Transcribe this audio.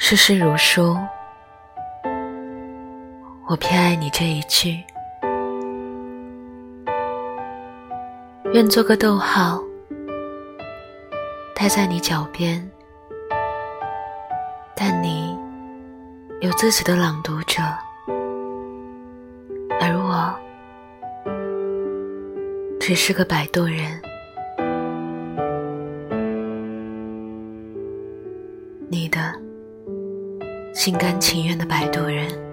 世事如书，我偏爱你这一句。愿做个逗号，待在你脚边，但你有自己的朗读者，而我只是个摆渡人。你的心甘情愿的摆渡人。